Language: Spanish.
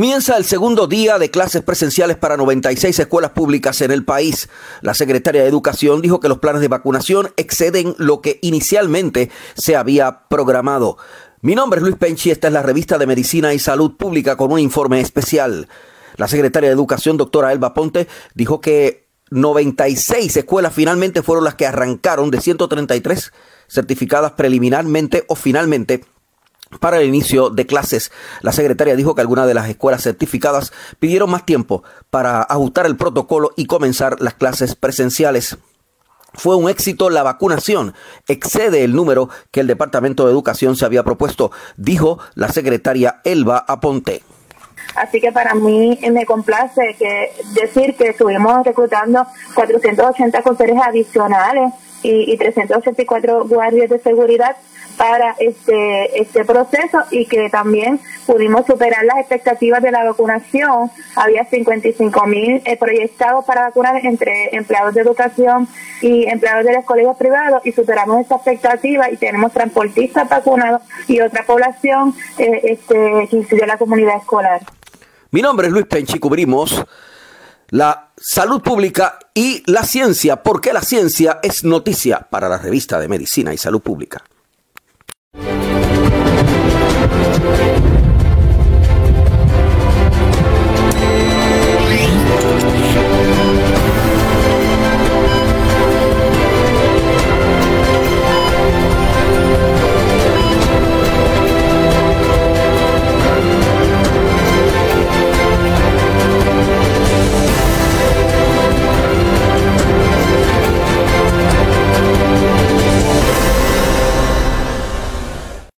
Comienza el segundo día de clases presenciales para 96 escuelas públicas en el país. La secretaria de Educación dijo que los planes de vacunación exceden lo que inicialmente se había programado. Mi nombre es Luis Penchi, esta es la revista de Medicina y Salud Pública con un informe especial. La secretaria de Educación, doctora Elba Ponte, dijo que 96 escuelas finalmente fueron las que arrancaron de 133 certificadas preliminarmente o finalmente para el inicio de clases. La secretaria dijo que algunas de las escuelas certificadas pidieron más tiempo para ajustar el protocolo y comenzar las clases presenciales. Fue un éxito la vacunación, excede el número que el Departamento de Educación se había propuesto, dijo la secretaria Elba Aponte. Así que para mí me complace que decir que estuvimos reclutando 480 conserjes adicionales y, y 384 guardias de seguridad para este, este proceso y que también pudimos superar las expectativas de la vacunación. Había 55 mil eh, proyectados para vacunar entre empleados de educación y empleados de los colegios privados y superamos esa expectativa y tenemos transportistas vacunados y otra población eh, este, que incluye la comunidad escolar. Mi nombre es Luis Penchi, cubrimos la salud pública y la ciencia, porque la ciencia es noticia para la revista de Medicina y Salud Pública.